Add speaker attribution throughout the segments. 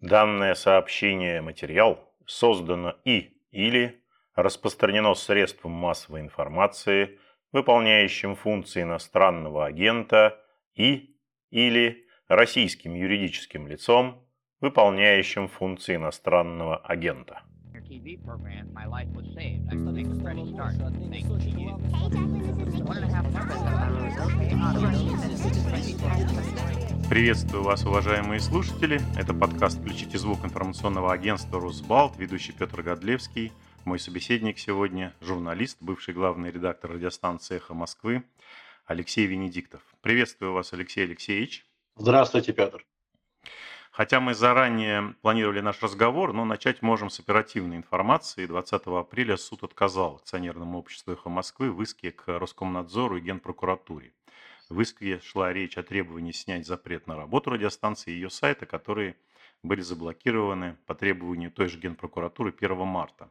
Speaker 1: Данное сообщение материал создано и или распространено средством массовой информации, выполняющим функции иностранного агента и или российским юридическим лицом, выполняющим функции иностранного агента. TV program, my life was saved. I think it's to start. Thank you. Приветствую вас, уважаемые слушатели. Это подкаст «Включите звук» информационного агентства «Росбалт», ведущий Петр Годлевский. Мой собеседник сегодня – журналист, бывший главный редактор радиостанции «Эхо Москвы» Алексей Венедиктов. Приветствую вас, Алексей Алексеевич.
Speaker 2: Здравствуйте, Петр.
Speaker 1: Хотя мы заранее планировали наш разговор, но начать можем с оперативной информации. 20 апреля суд отказал акционерному обществу «Эхо Москвы» в иске к Роскомнадзору и Генпрокуратуре. В иске шла речь о требовании снять запрет на работу радиостанции и ее сайта, которые были заблокированы по требованию той же Генпрокуратуры 1 марта.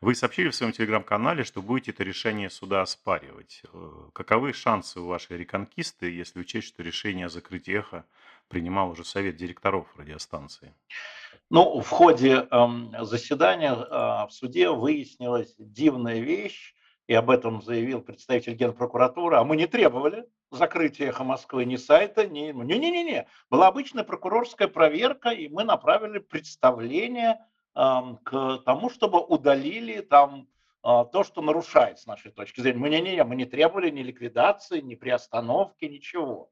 Speaker 1: Вы сообщили в своем телеграм-канале, что будете это решение суда оспаривать. Э, каковы шансы у вашей реконкисты, если учесть, что решение о закрытии эхо принимал уже совет директоров радиостанции?
Speaker 2: Ну, в ходе э, заседания э, в суде выяснилась дивная вещь, и об этом заявил представитель Генпрокуратуры, а мы не требовали закрытия «Эхо Москвы» ни сайта, ни... Не-не-не, была обычная прокурорская проверка, и мы направили представление к тому, чтобы удалили там а, то, что нарушает с нашей точки зрения. Мы не, не, мы не требовали ни ликвидации, ни приостановки, ничего.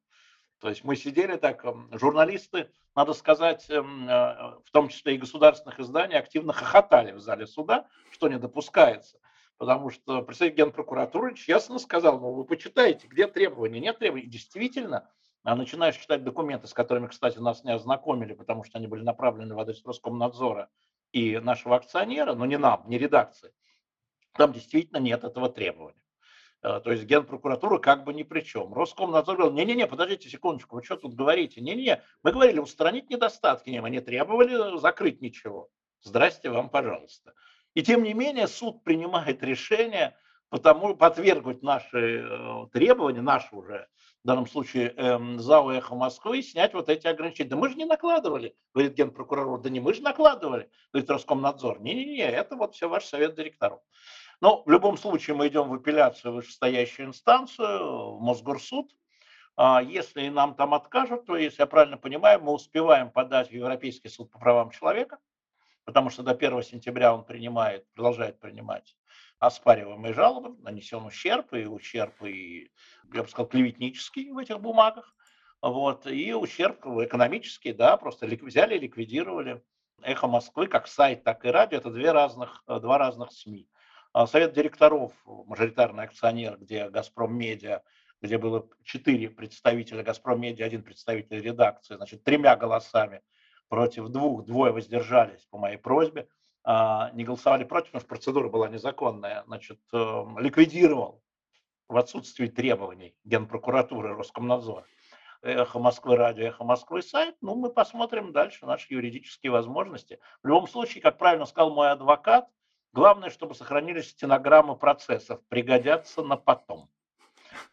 Speaker 2: То есть мы сидели так, журналисты, надо сказать, эм, э, в том числе и государственных изданий, активно хохотали в зале суда, что не допускается. Потому что представитель Генпрокуратуры честно сказал, ну вы почитайте, где требования, нет требований. Действительно, а начинаешь читать документы, с которыми, кстати, нас не ознакомили, потому что они были направлены в адрес Роскомнадзора, и нашего акционера, но не нам, не редакции, там действительно нет этого требования. Э, то есть Генпрокуратура как бы ни при чем. Роскомнадзор говорил, не-не-не, подождите секундочку, вы что тут говорите? Не-не, мы говорили устранить недостатки, не, мы не требовали закрыть ничего. Здрасте вам, пожалуйста. И тем не менее суд принимает решение потому, подвергнуть наши э, требования, наши уже в данном случае эм, ЗАО «Эхо Москвы» снять вот эти ограничения. Да мы же не накладывали, говорит генпрокурор. Да не мы же накладывали, говорит Роскомнадзор. Не-не-не, это вот все ваш совет директоров. Но в любом случае мы идем в апелляцию в вышестоящую инстанцию, в Мосгорсуд. А если нам там откажут, то, если я правильно понимаю, мы успеваем подать в Европейский суд по правам человека, потому что до 1 сентября он принимает, продолжает принимать оспариваемые жалобы, нанесен ущерб, и ущерб, и, я бы сказал, клеветнический в этих бумагах, вот, и ущерб экономический, да, просто взяли и ликвидировали «Эхо Москвы» как сайт, так и радио, это две разных, два разных СМИ. А совет директоров, мажоритарный акционер, где «Газпром Медиа», где было четыре представителя «Газпром Медиа», один представитель редакции, значит, тремя голосами против двух, двое воздержались по моей просьбе – а, не голосовали против, потому что процедура была незаконная, значит, эм, ликвидировал в отсутствии требований Генпрокуратуры, Роскомнадзора. Эхо Москвы, радио Эхо Москвы сайт, ну, мы посмотрим дальше наши юридические возможности. В любом случае, как правильно сказал мой адвокат, главное, чтобы сохранились стенограммы процессов, пригодятся на потом.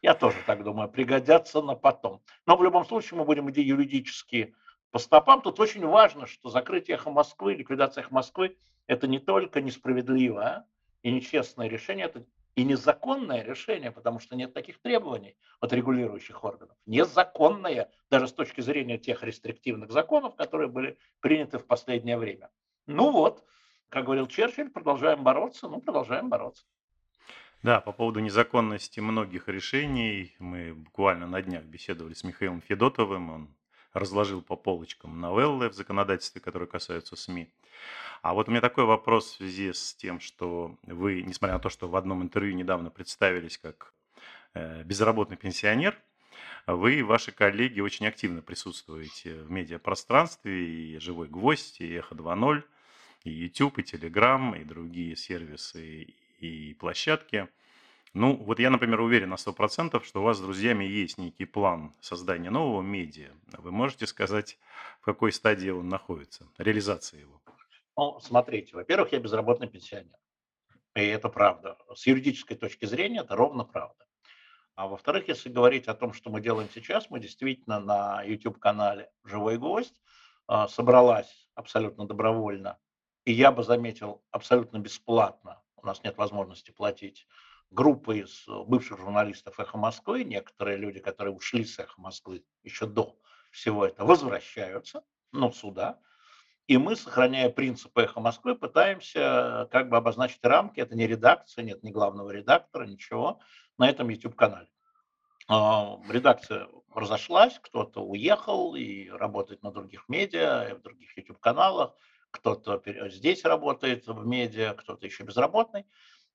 Speaker 2: Я тоже так думаю, пригодятся на потом. Но в любом случае мы будем идти юридически по стопам. Тут очень важно, что закрытие эхо Москвы, ликвидация эхо Москвы это не только несправедливое и нечестное решение, это и незаконное решение, потому что нет таких требований от регулирующих органов. Незаконное, даже с точки зрения тех рестриктивных законов, которые были приняты в последнее время. Ну вот, как говорил Черчилль, продолжаем бороться, ну продолжаем бороться.
Speaker 1: Да, по поводу незаконности многих решений мы буквально на днях беседовали с Михаилом Федотовым, он разложил по полочкам новеллы в законодательстве, которые касаются СМИ. А вот у меня такой вопрос в связи с тем, что вы, несмотря на то, что в одном интервью недавно представились как э, безработный пенсионер, вы и ваши коллеги очень активно присутствуете в медиапространстве, и «Живой гвоздь», и «Эхо 2.0», и YouTube, и Telegram, и другие сервисы и площадки. Ну, вот я, например, уверен на 100%, что у вас с друзьями есть некий план создания нового медиа. Вы можете сказать, в какой стадии он находится, реализация его?
Speaker 2: Ну, смотрите, во-первых, я безработный пенсионер. И это правда. С юридической точки зрения это ровно правда. А во-вторых, если говорить о том, что мы делаем сейчас, мы действительно на YouTube-канале «Живой гость» а, собралась абсолютно добровольно, и я бы заметил, абсолютно бесплатно, у нас нет возможности платить, группа из бывших журналистов «Эхо Москвы», некоторые люди, которые ушли с «Эхо Москвы» еще до всего этого, возвращаются, ну, сюда, и мы, сохраняя принципы «Эхо Москвы», пытаемся как бы обозначить рамки. Это не редакция, нет ни главного редактора, ничего на этом YouTube-канале. А, редакция разошлась, кто-то уехал и работает на других медиа, в других YouTube-каналах, кто-то здесь работает в медиа, кто-то еще безработный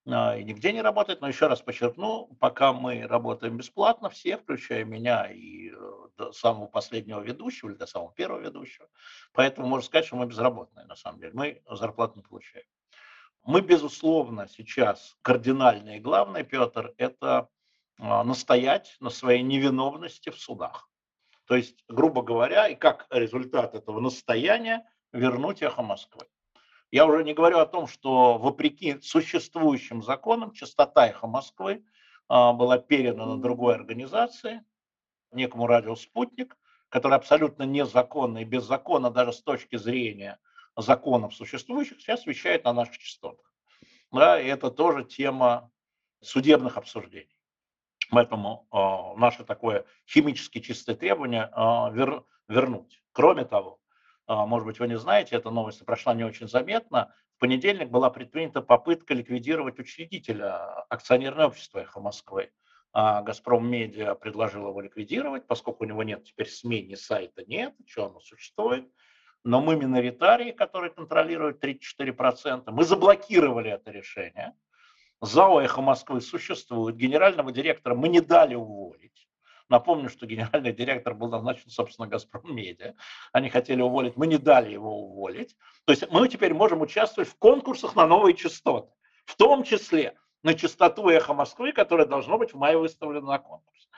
Speaker 2: и нигде не работает. Но еще раз подчеркну, пока мы работаем бесплатно, все, включая меня и э, до самого последнего ведущего или до самого первого ведущего, поэтому можно сказать, что мы безработные на самом деле. Мы зарплату не получаем. Мы, безусловно, сейчас кардинальное и главное, Петр, это а, настоять на своей невиновности в судах. То есть, грубо говоря, и как результат этого настояния вернуть эхо Москвы. Я уже не говорю о том, что вопреки существующим законам частота эхо Москвы а, была передана другой организации, некому радио «Спутник», который абсолютно незаконно и беззаконно даже с точки зрения законов существующих сейчас вещает на наших частотах. Да, и это тоже тема судебных обсуждений. Поэтому э, наше такое химически чистое требование э, вер, вернуть. Кроме того, может быть, вы не знаете, эта новость прошла не очень заметно. В понедельник была предпринята попытка ликвидировать учредителя акционерного общества «Эхо Москвы». А «Газпром Медиа» предложил его ликвидировать, поскольку у него нет теперь СМИ, ни сайта нет, что оно существует. Но мы миноритарии, которые контролируют 34%, мы заблокировали это решение – ЗАО «Эхо Москвы» существует, генерального директора мы не дали уволить. Напомню, что генеральный директор был назначен, собственно, «Газпром Медиа». Они хотели уволить, мы не дали его уволить. То есть мы теперь можем участвовать в конкурсах на новые частоты, в том числе на частоту «Эхо Москвы», которая должна быть в мае выставлена на конкурс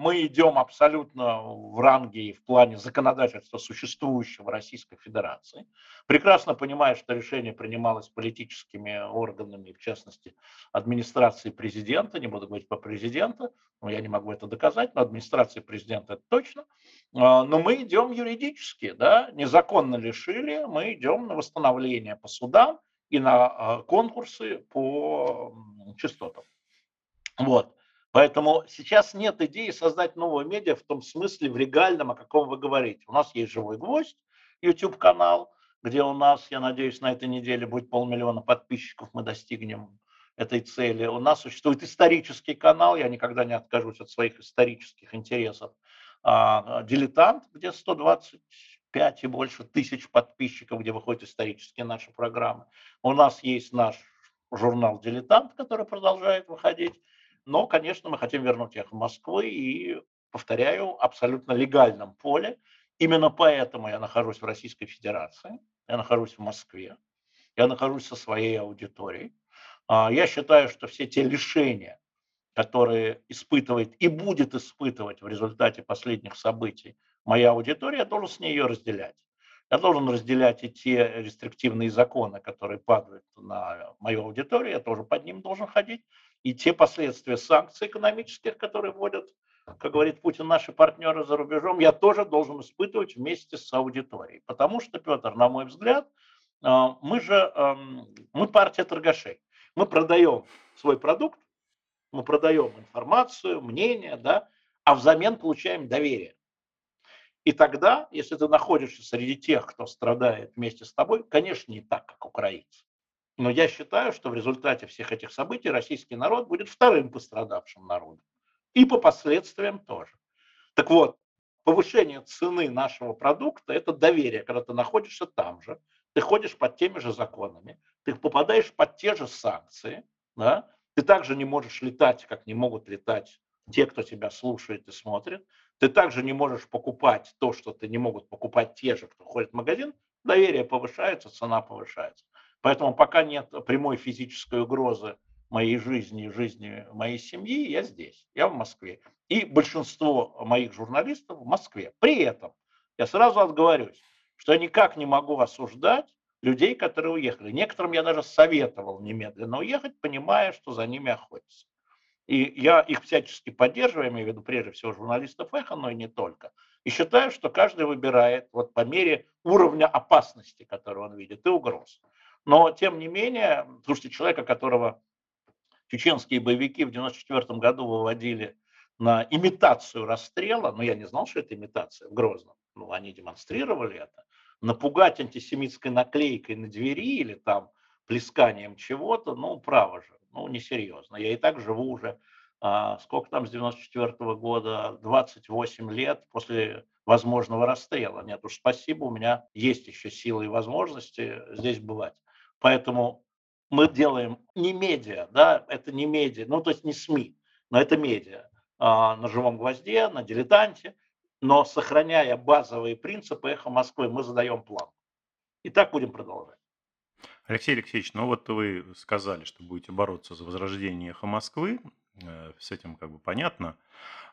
Speaker 2: мы идем абсолютно в ранге и в плане законодательства существующего в Российской Федерации, прекрасно понимая, что решение принималось политическими органами, в частности, администрацией президента, не буду говорить по президенту, но я не могу это доказать, но администрация президента это точно, а, но мы идем юридически, да, незаконно лишили, мы идем на восстановление по судам и на а, конкурсы по частотам. Вот. Поэтому сейчас нет идеи создать новую медиа в том смысле, в легальном, о каком вы говорите. У нас есть «Живой гвоздь», YouTube-канал, где у нас, я надеюсь, на этой неделе будет полмиллиона подписчиков, мы достигнем этой цели. У нас существует исторический канал, я никогда не откажусь от своих исторических интересов. А, «Дилетант», где 125 и больше тысяч подписчиков, где выходят исторические наши программы. У нас есть наш журнал «Дилетант», который продолжает выходить. Но, конечно, мы хотим вернуть их в Москву и, повторяю, абсолютно легальном поле. Именно поэтому я нахожусь в Российской Федерации, я нахожусь в Москве, я нахожусь со своей аудиторией. А, я считаю, что все те лишения, которые испытывает и будет испытывать в результате последних событий моя аудитория, я должен с ней ее разделять. Я должен разделять и те рестриктивные законы, которые падают на мою аудиторию, я тоже под ним должен ходить и те последствия санкций экономических, которые вводят, как говорит Путин, наши партнеры за рубежом, я тоже должен испытывать вместе с аудиторией. Потому что, Петр, на мой взгляд, э, мы же, эм, мы партия торгашей. Мы продаем свой продукт, мы продаем информацию, мнение, да, а взамен получаем доверие. И тогда, если ты находишься среди тех, кто страдает вместе с тобой, конечно, не так, как украинцы. Но я считаю, что в результате всех этих событий российский народ будет вторым пострадавшим народом. И по последствиям тоже. Так вот, повышение цены нашего продукта – это доверие, когда ты находишься там же, ты ходишь под теми же законами, ты попадаешь под те же санкции, да? ты также не можешь летать, как не могут летать те, кто тебя слушает и смотрит, ты также не можешь покупать то, что ты не могут покупать те же, кто ходит в магазин, доверие повышается, цена повышается. Поэтому пока нет прямой физической угрозы моей жизни и жизни моей семьи, я здесь, я в Москве. И большинство моих журналистов в Москве. При этом я сразу отговорюсь, что я никак не могу осуждать людей, которые уехали. Некоторым я даже советовал немедленно уехать, понимая, что за ними охотятся. И я их всячески поддерживаю, имею в виду прежде всего журналистов «Эхо», но и не только. И считаю, что каждый выбирает вот по мере уровня опасности, который он видит, и угроз. Но, тем не менее, слушайте, человека, которого чеченские боевики в 1994 году выводили на имитацию расстрела, но я не знал, что это имитация в Грозном, ну, они демонстрировали это, напугать антисемитской наклейкой на двери или там плесканием чего-то, ну, право же, ну, несерьезно. Я и так живу уже, а, сколько там с 94 -го года, 28 лет после возможного расстрела. Нет уж, спасибо, у меня есть еще силы и возможности здесь бывать. Поэтому мы делаем не медиа, да, это не медиа, ну, то есть не СМИ, но это медиа а, на живом гвозде, на дилетанте, но сохраняя базовые принципы эхо Москвы, мы задаем план. И так будем продолжать.
Speaker 1: Алексей Алексеевич, ну вот вы сказали, что будете бороться за возрождение эхо Москвы, э, с этим как бы понятно.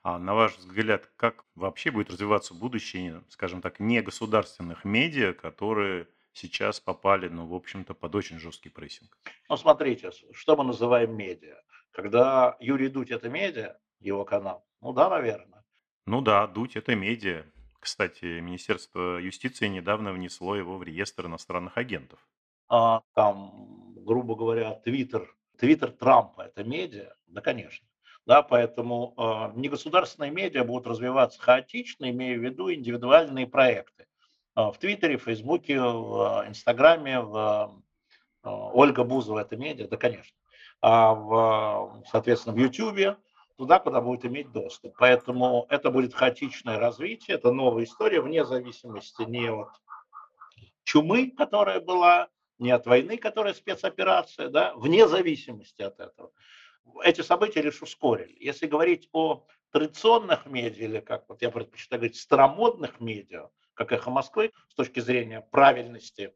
Speaker 1: А на ваш взгляд, как вообще будет развиваться будущее, скажем так, негосударственных медиа, которые сейчас попали, ну, в общем-то, под очень жесткий прессинг?
Speaker 2: Ну, смотрите, что мы называем медиа. Когда Юрий Дудь – это медиа, его канал, ну да, наверное.
Speaker 1: Ну да, Дудь – это медиа. Кстати, Министерство юстиции недавно внесло его в реестр иностранных агентов.
Speaker 2: А, там, грубо говоря, Твиттер, Твиттер Трампа – это медиа? Да, конечно. Да, поэтому э, негосударственные медиа будут развиваться хаотично, имея в виду индивидуальные проекты. А, в Твиттере, в Фейсбуке, в а, Инстаграме, в а, Ольга Бузова, это медиа, да, конечно. А в, соответственно, в Ютубе, туда, куда будет иметь доступ. Поэтому это будет хаотичное развитие, это новая история, вне зависимости не от чумы, которая была, не от войны, которая спецоперация, да, вне зависимости от этого. Эти события лишь ускорили. Если говорить о традиционных медиа, или как вот я предпочитаю говорить, старомодных медиа, как «Эхо Москвы» с точки зрения правильности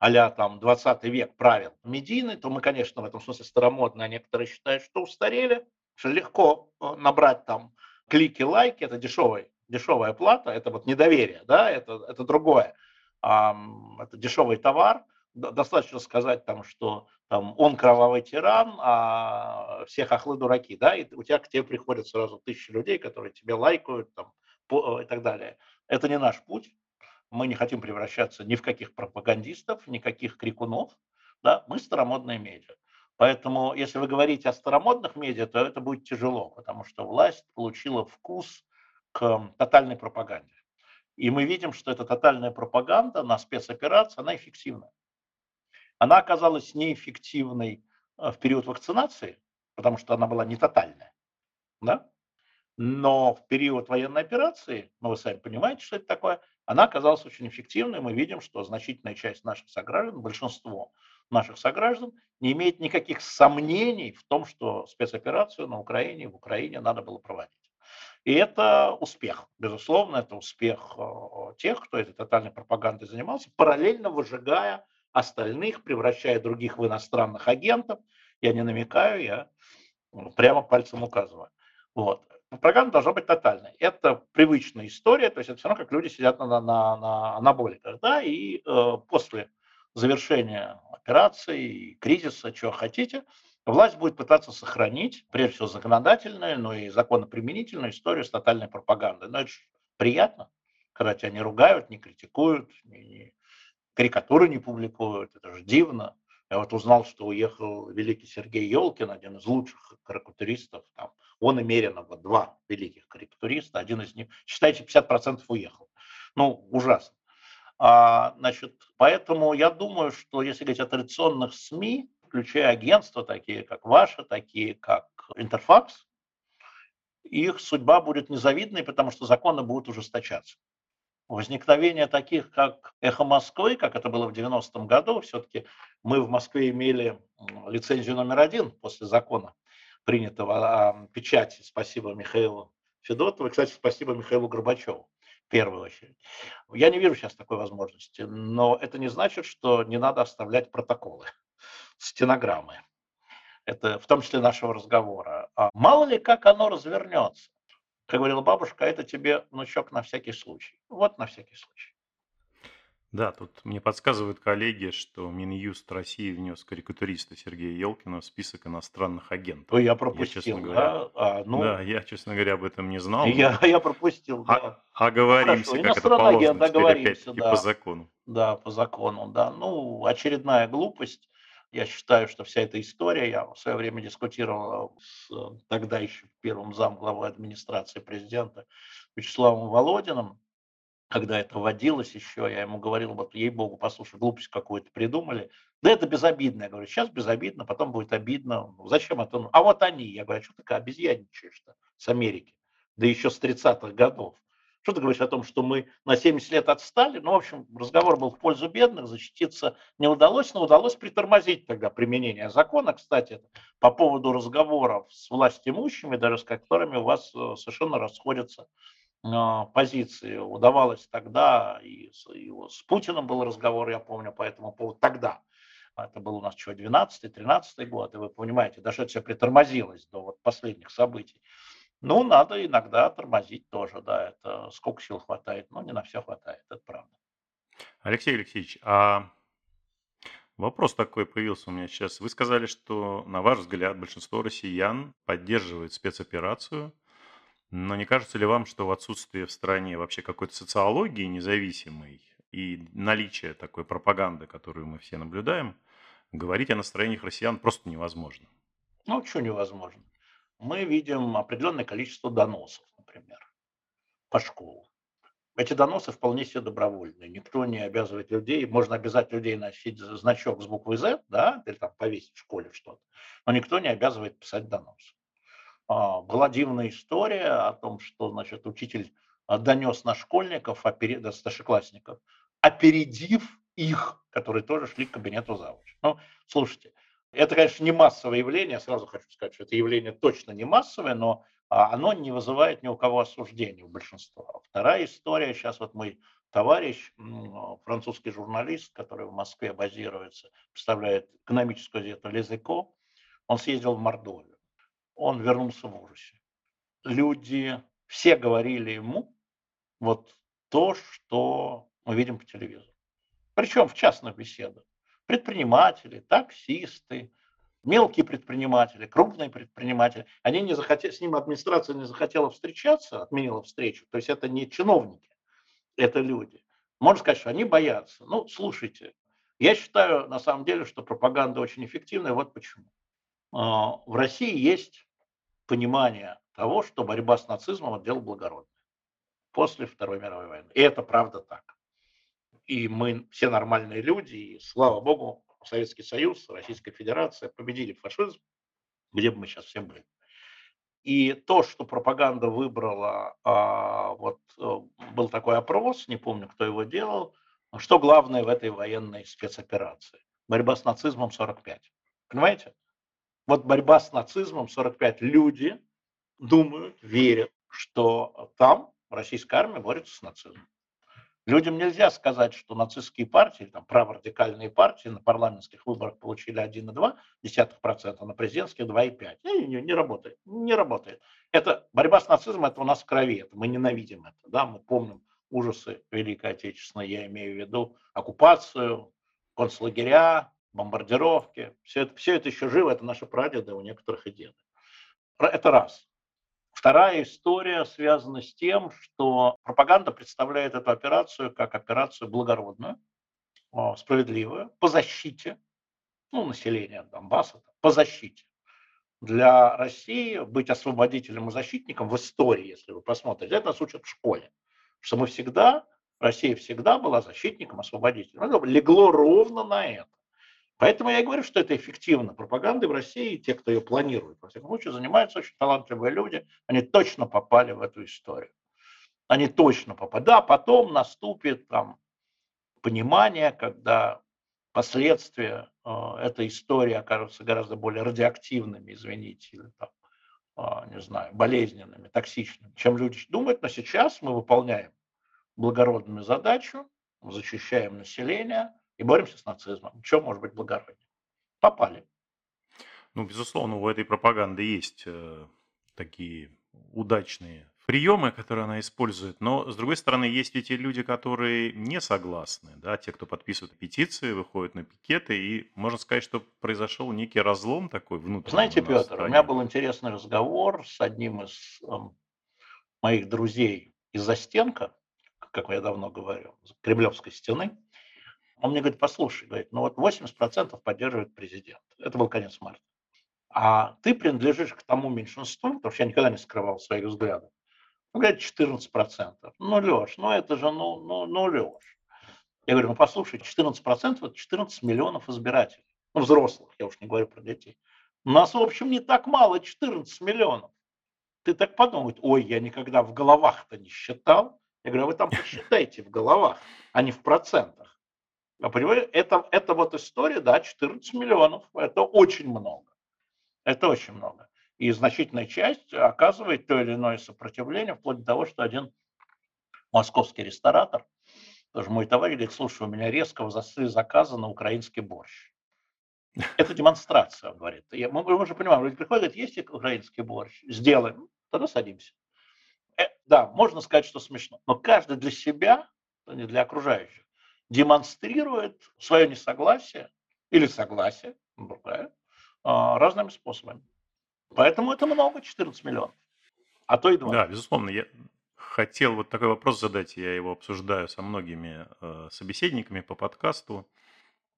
Speaker 2: а там 20 век правил медийный, то мы, конечно, в этом смысле старомодные, а некоторые считают, что устарели, что легко э, набрать там клики, лайки, это дешевый, дешевая плата, это вот недоверие, да, это, это другое, это дешевый товар, достаточно сказать там, что там, он кровавый тиран, а все хохлы дураки, да, и у тебя к тебе приходят сразу тысячи людей, которые тебе лайкают там, и так далее. Это не наш путь. Мы не хотим превращаться ни в каких пропагандистов, никаких крикунов. Да? Мы старомодные медиа. Поэтому, если вы говорите о старомодных медиа, то это будет тяжело, потому что власть получила вкус к тотальной пропаганде. И мы видим, что эта тотальная пропаганда на спецоперации, она эффективна. Она оказалась неэффективной э, в период вакцинации, потому что она была не тотальная. Да? Но в период военной операции, ну вы сами понимаете, что это такое, она оказалась очень эффективной. Мы видим, что значительная часть наших сограждан, большинство наших сограждан не имеет никаких сомнений в том, что спецоперацию на Украине, в Украине надо было проводить. И это успех, безусловно, это успех э, тех, кто этой тотальной пропагандой занимался, параллельно выжигая остальных, превращая других в иностранных агентов. Я не намекаю, я прямо пальцем указываю. Вот. Пропаганда должна быть тотальной. Это привычная история, то есть это все равно как люди сидят на, на, на анаболиках. Да, и э, после завершения операции, кризиса, чего хотите, власть будет пытаться сохранить, прежде всего, законодательную, но и законоприменительную историю с тотальной пропагандой. Но это же приятно, когда тебя не ругают, не критикуют, не, не, карикатуры не публикуют, это же дивно. Я вот узнал, что уехал великий Сергей Елкин, один из лучших карикатуристов. Там. Он и Меринова, два великих карикатуриста. Один из них, считайте, 50% уехал. Ну, ужасно. А, значит, поэтому я думаю, что если говорить о традиционных СМИ, включая агентства, такие как ваши, такие как Интерфакс, их судьба будет незавидной, потому что законы будут ужесточаться возникновение таких, как «Эхо Москвы», как это было в 90-м году, все-таки мы в Москве имели лицензию номер один после закона, принятого о печати. Спасибо Михаилу Федотову. Кстати, спасибо Михаилу Горбачеву в первую очередь. Я не вижу сейчас такой возможности, но это не значит, что не надо оставлять протоколы, стенограммы. Это в том числе нашего разговора. А мало ли, как оно развернется. Как говорила бабушка, это тебе, внучок, на всякий случай. Вот на всякий случай.
Speaker 1: Да, тут мне подсказывают коллеги, что Минюст России внес карикатуриста Сергея Елкина в список иностранных агентов.
Speaker 2: То я
Speaker 1: Я,
Speaker 2: пропустил,
Speaker 1: честно говоря,
Speaker 2: да? А, ну,
Speaker 1: да, я, честно говоря, об этом не знал,
Speaker 2: я, я пропустил,
Speaker 1: о-
Speaker 2: да.
Speaker 1: оговоримся,
Speaker 2: Хорошо,
Speaker 1: как это
Speaker 2: иностранный агент,
Speaker 1: положено теперь
Speaker 2: договоримся,
Speaker 1: опять-таки по
Speaker 2: да.
Speaker 1: закону.
Speaker 2: Да, по закону, да. Ну, очередная глупость. Я считаю, что вся эта история, я в свое время дискутировал с э, тогда еще первым зам главы администрации президента Вячеславом Володиным, когда это вводилось еще, я ему говорил, вот ей-богу, послушай, глупость какую-то придумали. Да это безобидно. Я говорю, сейчас безобидно, потом будет обидно. Ну, Зачем это? ну? А вот они. Я говорю, а что такая обезьянничаешь-то с Америки? Да еще с 30-х годов. Что ты говоришь о том, что мы на 70 лет отстали? Ну, в общем, разговор был в пользу бедных, защититься не удалось, но удалось притормозить тогда применение закона. Кстати, по поводу разговоров с властимущими, даже с которыми у вас э, совершенно расходятся а, позиции. Удавалось тогда, и с, и с Путиным был разговор, я помню, по этому поводу тогда. Это был у нас что, 12-13 год, и вы понимаете, даже это все притормозилось до вот последних событий. Ну, надо иногда тормозить тоже, да, это сколько сил хватает, но не на все хватает, это правда.
Speaker 1: Алексей Алексеевич, а вопрос такой появился у меня сейчас. Вы сказали, что, на ваш взгляд, большинство россиян поддерживает спецоперацию, но не кажется ли вам, что в отсутствие в стране вообще какой-то социологии независимой и наличие такой пропаганды, которую мы все наблюдаем, говорить о настроениях россиян просто невозможно?
Speaker 2: Ну, что невозможно? Мы видим определенное количество доносов, например, по школам. Эти доносы вполне себе добровольные. Никто не обязывает людей. Можно обязать людей носить значок с буквой Z, да, или там повесить в школе что-то. Но никто не обязывает писать донос. А, Была дивная история о том, что, значит, учитель а, донес на школьников, опери- старшеклассников, опередив их, которые тоже шли к кабинету завуча. Ну, слушайте, это, конечно, не массовое явление, я сразу хочу сказать, что это явление точно не массовое, но а, оно не вызывает ни у кого осуждения у большинства. Вторая история, сейчас вот мой товарищ, французский журналист, который в Москве базируется, представляет экономическую газету «Лезеко», он съездил в Мордовию, он вернулся в ужасе. Люди все говорили ему вот то, что мы видим по телевизору. Причем в частных беседах. Предприниматели, таксисты, мелкие предприниматели, крупные предприниматели, они не захотели, с ним администрация не захотела встречаться, отменила встречу. То есть это не чиновники, это люди. Можно сказать, что они боятся. Ну, слушайте, я считаю на самом деле, что пропаганда очень эффективная. Вот почему. А, В России есть понимание того, что борьба с нацизмом – это дело благородное после Второй мировой войны. И это правда так. И мы все нормальные люди, и слава богу, Советский Союз, Российская Федерация победили фашизм, где бы мы сейчас все были. И то, что пропаганда выбрала, а, вот э, был такой опрос, не помню, кто его делал, что главное в этой военной спецоперации? Борьба с нацизмом 45. Понимаете? Вот борьба с нацизмом 45. Люди думают, верят, что там российская армия борется с нацизмом. Людям нельзя сказать, что нацистские партии, там, праворадикальные партии на парламентских выборах получили 1,2%, а на президентских 2,5%. Не, не, не работает. Не работает. Это борьба с нацизмом, это у нас в крови, это мы ненавидим это. Да? Мы помним ужасы Великой Отечественной, я имею в виду оккупацию, концлагеря, бомбардировки. Все это, все это еще живо, это наши прадеды, у некоторых и деды. Это раз. Вторая история связана с тем, что пропаганда представляет эту операцию как операцию благородную, а, справедливую, по защите ну, населения Донбасса, по защите. Для России быть освободителем и защитником в истории, если вы посмотрите, это нас учат в школе, что мы всегда, Россия всегда была защитником, освободителем. Это легло ровно на это. Поэтому я и говорю, что это эффективно. Пропагандой в России, те, кто ее планирует, во всяком случае, занимаются очень талантливые люди, они точно попали в эту историю. Они точно попали. Да, потом наступит там понимание, когда последствия э, этой истории окажутся гораздо более радиоактивными, извините, или там, э, не знаю, болезненными, токсичными, чем люди думают. Но сейчас мы выполняем благородную задачу, защищаем население – и боремся с нацизмом. Что может быть благороднее? Попали.
Speaker 1: Ну, безусловно, у этой пропаганды есть э, такие удачные приемы, которые она использует, но, с другой стороны, есть ведь и люди, которые не согласны, да, те, кто подписывают петиции, выходят на пикеты, и можно сказать, что произошел некий разлом такой внутренний.
Speaker 2: Знаете, Петр, у меня был интересный разговор с одним из эм, моих друзей из Застенка, как я давно говорю, Кремлевской стены. Он мне говорит, послушай, говорит, ну вот 80% поддерживает президент. Это был конец марта. А ты принадлежишь к тому меньшинству, потому что я никогда не скрывал своих взглядов. Ну, говорит, 14%. Ну, Леш, ну это же, ну, ну, ну, Леш. Я говорю, ну послушай, 14% это 14 миллионов избирателей. Ну, взрослых, я уж не говорю про детей. У нас, в общем, не так мало, 14 миллионов. Ты так подумай, ой, я никогда в головах-то не считал. Я говорю, а вы там посчитайте в головах, а не в процентах. А понимаете, это, это вот история, да, 14 миллионов, это очень много. Это очень много. И значительная часть оказывает то или иное сопротивление, вплоть до того, что один московский ресторатор, тоже мой товарищ, говорит, слушай, у меня резко возросли заказы на украинский борщ. Это демонстрация, он говорит. Я, мы, мы же понимаем, люди приходят, есть украинский борщ, сделаем, тогда садимся. Э, да, можно сказать, что смешно, но каждый для себя, не для окружающих, демонстрирует свое несогласие или согласие, другая, а, разными способами. Поэтому это много, 14 миллионов, а то и 2.
Speaker 1: Да, безусловно. Я хотел вот такой вопрос задать, я его обсуждаю со многими э, собеседниками по подкасту.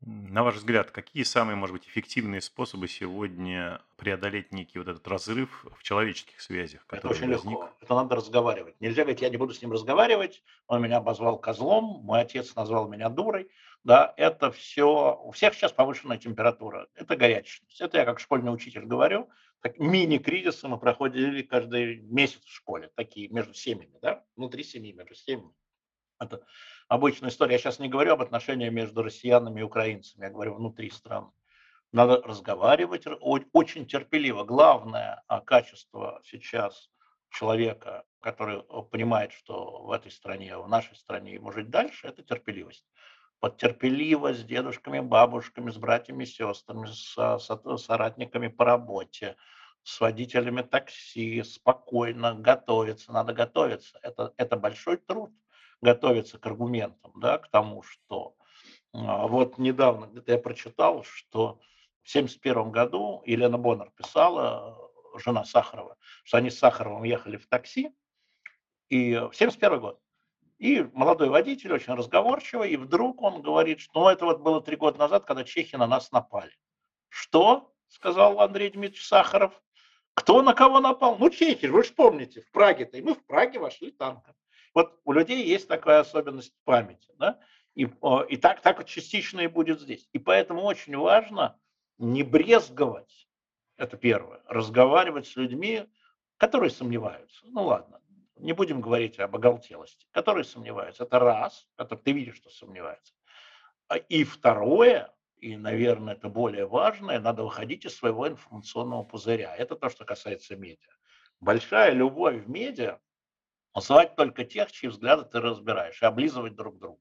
Speaker 1: На ваш взгляд, какие самые, может быть, эффективные способы сегодня преодолеть некий вот этот разрыв в человеческих связях?
Speaker 2: Это очень возник? легко. Это надо разговаривать. Нельзя говорить, я не буду с ним разговаривать, он меня обозвал козлом, мой отец назвал меня дурой. Да, это все, у всех сейчас повышенная температура, это горячность. Это я как школьный учитель говорю, так, мини-кризисы мы проходили каждый месяц в школе, такие между семьями, да, внутри семьи, между семьями. Это обычная история. Я сейчас не говорю об отношениях между россиянами и украинцами, я говорю внутри страны. Надо разговаривать очень терпеливо. Главное а, качество сейчас человека, который понимает, что в этой стране, в нашей стране ему жить дальше, это терпеливость. Вот терпеливо с дедушками, бабушками, с братьями, сестрами, с, с соратниками по работе, с водителями такси, спокойно готовиться. Надо готовиться. Это, это большой труд готовиться к аргументам, да, к тому, что а, вот недавно я прочитал, что в 1971 году Елена Боннер писала, жена Сахарова, что они с Сахаровым ехали в такси, и в 1971 год. И молодой водитель, очень разговорчивый, и вдруг он говорит, что ну, это вот было три года назад, когда чехи на нас напали. Что? сказал Андрей Дмитриевич Сахаров. Кто на кого напал? Ну, чехи, вы же помните, в Праге-то. И мы в Праге вошли танком. Вот у людей есть такая особенность памяти. Да? И, и так, так частично и будет здесь. И поэтому очень важно не брезговать, это первое, разговаривать с людьми, которые сомневаются. Ну ладно, не будем говорить об оголтелости, которые сомневаются. Это раз, это ты видишь, что сомневаются. А, и второе, и, наверное, это более важное, надо выходить из своего информационного пузыря. Это то, что касается медиа. Большая любовь в медиа Называть только тех, чьи взгляды ты разбираешь, и облизывать друг друга.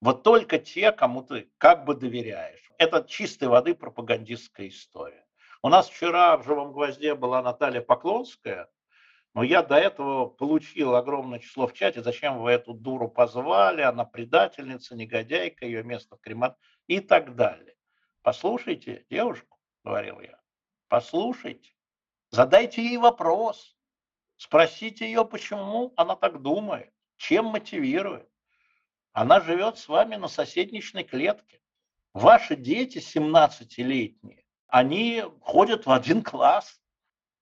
Speaker 2: Вот только те, кому ты как бы доверяешь. Это чистой воды пропагандистская история. У нас вчера в «Живом гвозде» была Наталья Поклонская, но я до этого получил огромное число в чате, зачем вы эту дуру позвали, она предательница, негодяйка, ее место в кремат и так далее. Послушайте девушку, говорил я, послушайте, задайте ей вопрос, Спросите ее, почему она так думает, чем мотивирует. Она живет с вами на соседничной клетке. Ваши дети 17-летние, они ходят в один класс.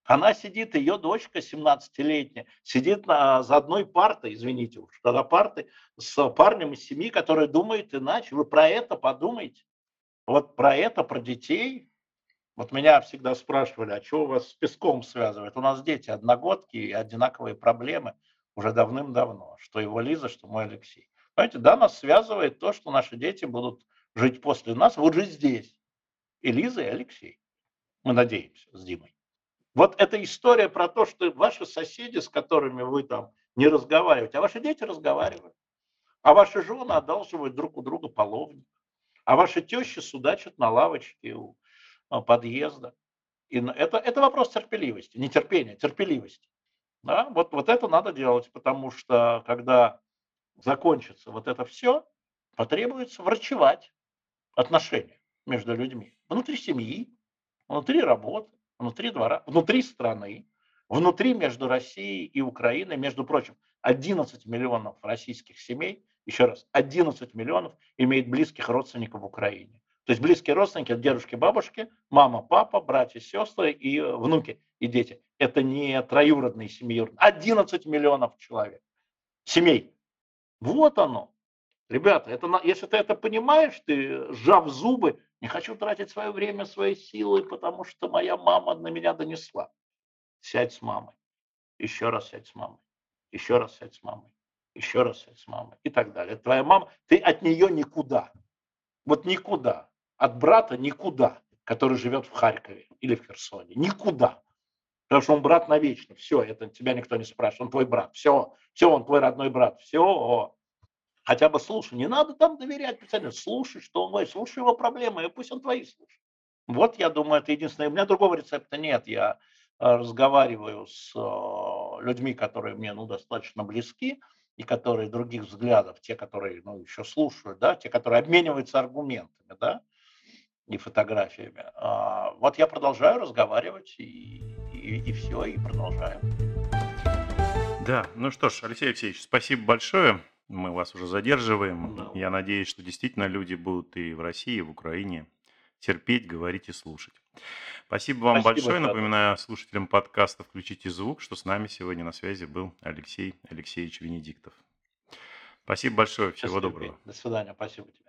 Speaker 2: Она сидит, ее дочка 17-летняя, сидит на, за одной партой, извините уж, тогда партой с парнем из семьи, который думает иначе. Вы про это подумайте. Вот про это, про детей, вот меня всегда спрашивали, а что у вас с песком связывает? У нас дети одногодки и одинаковые проблемы уже давным-давно, что его Лиза, что мой Алексей. Понимаете, да, нас связывает то, что наши дети будут жить после нас, будут жить здесь. И Лиза, и Алексей. Мы надеемся с Димой. Вот эта история про то, что ваши соседи, с которыми вы там не разговариваете, а ваши дети разговаривают. А ваши жены одалживают друг у друга половник. А ваши тещи судачат на лавочке у подъезда. И это, это вопрос терпеливости, не терпения, терпеливости. Да? Вот, вот это надо делать, потому что когда закончится вот это все, потребуется врачевать отношения между людьми. Внутри семьи, внутри работы, внутри двора, внутри страны, внутри между Россией и Украиной. Между прочим, 11 миллионов российских семей, еще раз, 11 миллионов имеет близких родственников в Украине. То есть близкие родственники – это дедушки, бабушки, мама, папа, братья, сестры и э, внуки и дети. Это не троюродные семьи, 11 миллионов человек, семей. Вот оно. Ребята, это, если ты это понимаешь, ты, сжав зубы, не хочу тратить свое время, свои силы, потому что моя мама на меня донесла. Сядь с мамой. Еще раз сядь с мамой. Еще раз сядь с мамой. Еще раз сядь с мамой. И так далее. Твоя мама, ты от нее никуда. Вот никуда. От брата никуда, который живет в Харькове или в Херсоне. Никуда. Потому что он брат навечно. Все, это тебя никто не спрашивает. Он твой брат. Все, все, он твой родной брат. Все. Хотя бы слушай. Не надо там доверять специально. Слушай, что он говорит. Слушай его проблемы, и пусть он твои слушает. Вот, я думаю, это единственное. У меня другого рецепта нет. Я э, разговариваю с э, людьми, которые мне ну, достаточно близки, и которые других взглядов, те, которые ну, еще слушают, да, те, которые обмениваются аргументами, да, и фотографиями. А, вот я продолжаю разговаривать, и, и, и все, и продолжаем.
Speaker 1: Да, ну что ж, Алексей Алексеевич, спасибо большое. Мы вас уже задерживаем. Да. Я надеюсь, что действительно люди будут и в России, и в Украине терпеть, говорить и слушать. Спасибо вам Спасибо, большое. Ребята. Напоминаю слушателям подкаста «Включите звук», что с нами сегодня на связи был Алексей Алексеевич Венедиктов. Спасибо большое. Всего Спасибо. доброго.
Speaker 2: До свидания. Спасибо тебе.